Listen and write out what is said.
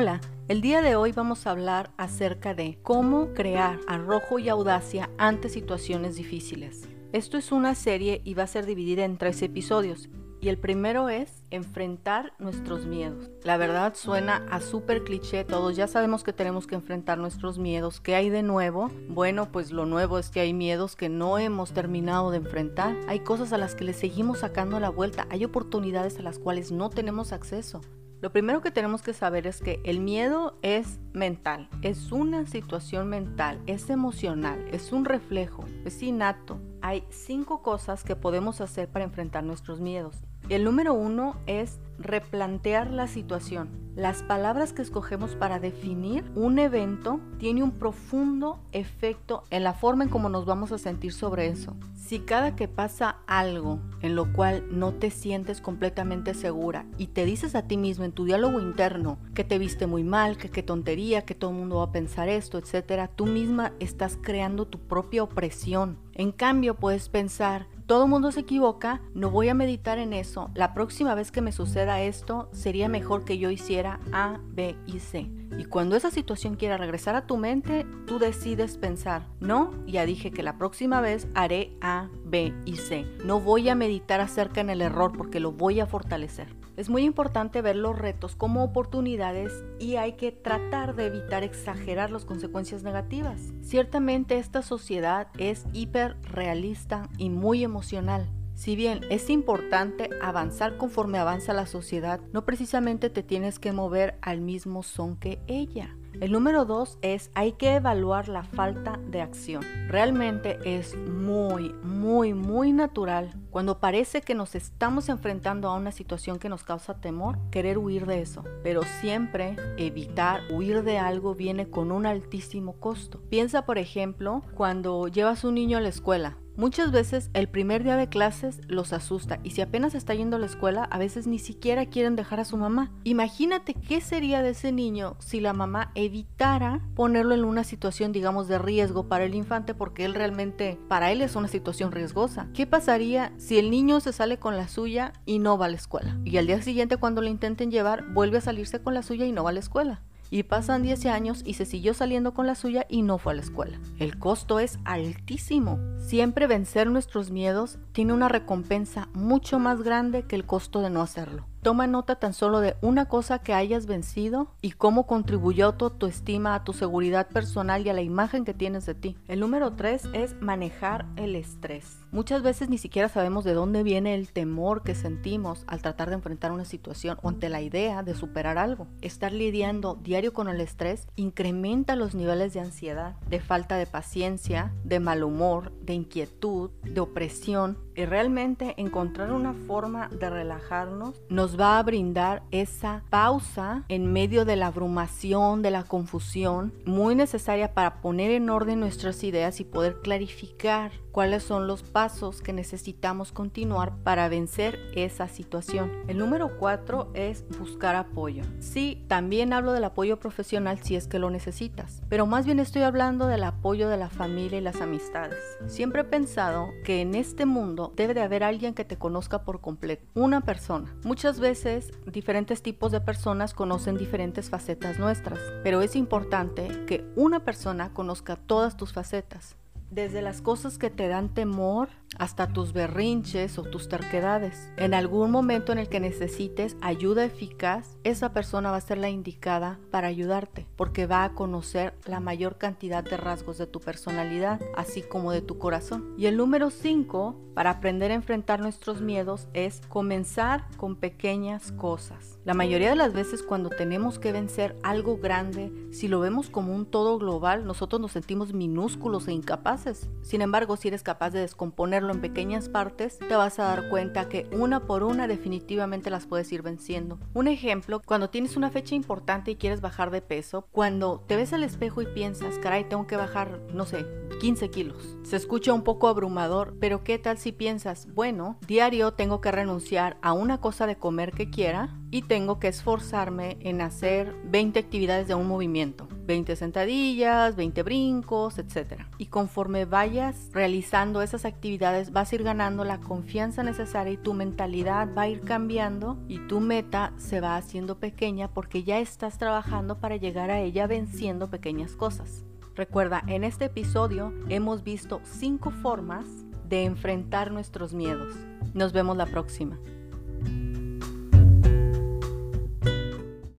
Hola, el día de hoy vamos a hablar acerca de cómo crear arrojo y audacia ante situaciones difíciles. Esto es una serie y va a ser dividida en tres episodios. Y el primero es enfrentar nuestros miedos. La verdad suena a súper cliché, todos ya sabemos que tenemos que enfrentar nuestros miedos. ¿Qué hay de nuevo? Bueno, pues lo nuevo es que hay miedos que no hemos terminado de enfrentar. Hay cosas a las que le seguimos sacando la vuelta. Hay oportunidades a las cuales no tenemos acceso. Lo primero que tenemos que saber es que el miedo es mental, es una situación mental, es emocional, es un reflejo, es innato. Hay cinco cosas que podemos hacer para enfrentar nuestros miedos. El número uno es replantear la situación. Las palabras que escogemos para definir un evento tiene un profundo efecto en la forma en cómo nos vamos a sentir sobre eso. Si cada que pasa algo en lo cual no te sientes completamente segura y te dices a ti mismo en tu diálogo interno que te viste muy mal, que qué tontería, que todo el mundo va a pensar esto, etcétera, tú misma estás creando tu propia opresión. En cambio, puedes pensar, todo el mundo se equivoca, no voy a meditar en eso. La próxima vez que me suceda esto, sería mejor que yo hiciera A, B y C. Y cuando esa situación quiera regresar a tu mente, tú decides pensar, no, ya dije que la próxima vez haré A, B y C. No voy a meditar acerca en el error porque lo voy a fortalecer. Es muy importante ver los retos como oportunidades y hay que tratar de evitar exagerar las consecuencias negativas. Ciertamente esta sociedad es hiperrealista y muy emocional. Si bien es importante avanzar conforme avanza la sociedad, no precisamente te tienes que mover al mismo son que ella. El número dos es hay que evaluar la falta de acción. Realmente es muy, muy, muy natural cuando parece que nos estamos enfrentando a una situación que nos causa temor, querer huir de eso. Pero siempre evitar huir de algo viene con un altísimo costo. Piensa, por ejemplo, cuando llevas un niño a la escuela. Muchas veces el primer día de clases los asusta y si apenas está yendo a la escuela, a veces ni siquiera quieren dejar a su mamá. Imagínate qué sería de ese niño si la mamá evitara ponerlo en una situación, digamos, de riesgo para el infante porque él realmente, para él es una situación riesgosa. ¿Qué pasaría si el niño se sale con la suya y no va a la escuela? Y al día siguiente cuando lo intenten llevar, vuelve a salirse con la suya y no va a la escuela. Y pasan 10 años y se siguió saliendo con la suya y no fue a la escuela. El costo es altísimo. Siempre vencer nuestros miedos tiene una recompensa mucho más grande que el costo de no hacerlo. Toma nota tan solo de una cosa que hayas vencido y cómo contribuyó tu autoestima, a tu seguridad personal y a la imagen que tienes de ti. El número tres es manejar el estrés. Muchas veces ni siquiera sabemos de dónde viene el temor que sentimos al tratar de enfrentar una situación o ante la idea de superar algo. Estar lidiando diario con el estrés incrementa los niveles de ansiedad, de falta de paciencia, de mal humor, de inquietud, de opresión y realmente encontrar una forma de relajarnos nos va a brindar esa pausa en medio de la abrumación, de la confusión, muy necesaria para poner en orden nuestras ideas y poder clarificar cuáles son los pasos que necesitamos continuar para vencer esa situación. El número cuatro es buscar apoyo. Sí, también hablo del apoyo profesional si es que lo necesitas, pero más bien estoy hablando del apoyo de la familia y las amistades. Siempre he pensado que en este mundo debe de haber alguien que te conozca por completo, una persona. Muchas veces diferentes tipos de personas conocen diferentes facetas nuestras, pero es importante que una persona conozca todas tus facetas desde las cosas que te dan temor hasta tus berrinches o tus terquedades. En algún momento en el que necesites ayuda eficaz, esa persona va a ser la indicada para ayudarte, porque va a conocer la mayor cantidad de rasgos de tu personalidad, así como de tu corazón. Y el número 5, para aprender a enfrentar nuestros miedos, es comenzar con pequeñas cosas. La mayoría de las veces cuando tenemos que vencer algo grande, si lo vemos como un todo global, nosotros nos sentimos minúsculos e incapaces. Sin embargo, si eres capaz de descomponer en pequeñas partes, te vas a dar cuenta que una por una definitivamente las puedes ir venciendo. Un ejemplo, cuando tienes una fecha importante y quieres bajar de peso, cuando te ves al espejo y piensas, caray, tengo que bajar, no sé, 15 kilos. Se escucha un poco abrumador, pero ¿qué tal si piensas, bueno, diario tengo que renunciar a una cosa de comer que quiera y tengo que esforzarme en hacer 20 actividades de un movimiento? 20 sentadillas, 20 brincos, etc. Y conforme vayas realizando esas actividades vas a ir ganando la confianza necesaria y tu mentalidad va a ir cambiando y tu meta se va haciendo pequeña porque ya estás trabajando para llegar a ella venciendo pequeñas cosas. Recuerda, en este episodio hemos visto cinco formas de enfrentar nuestros miedos. Nos vemos la próxima.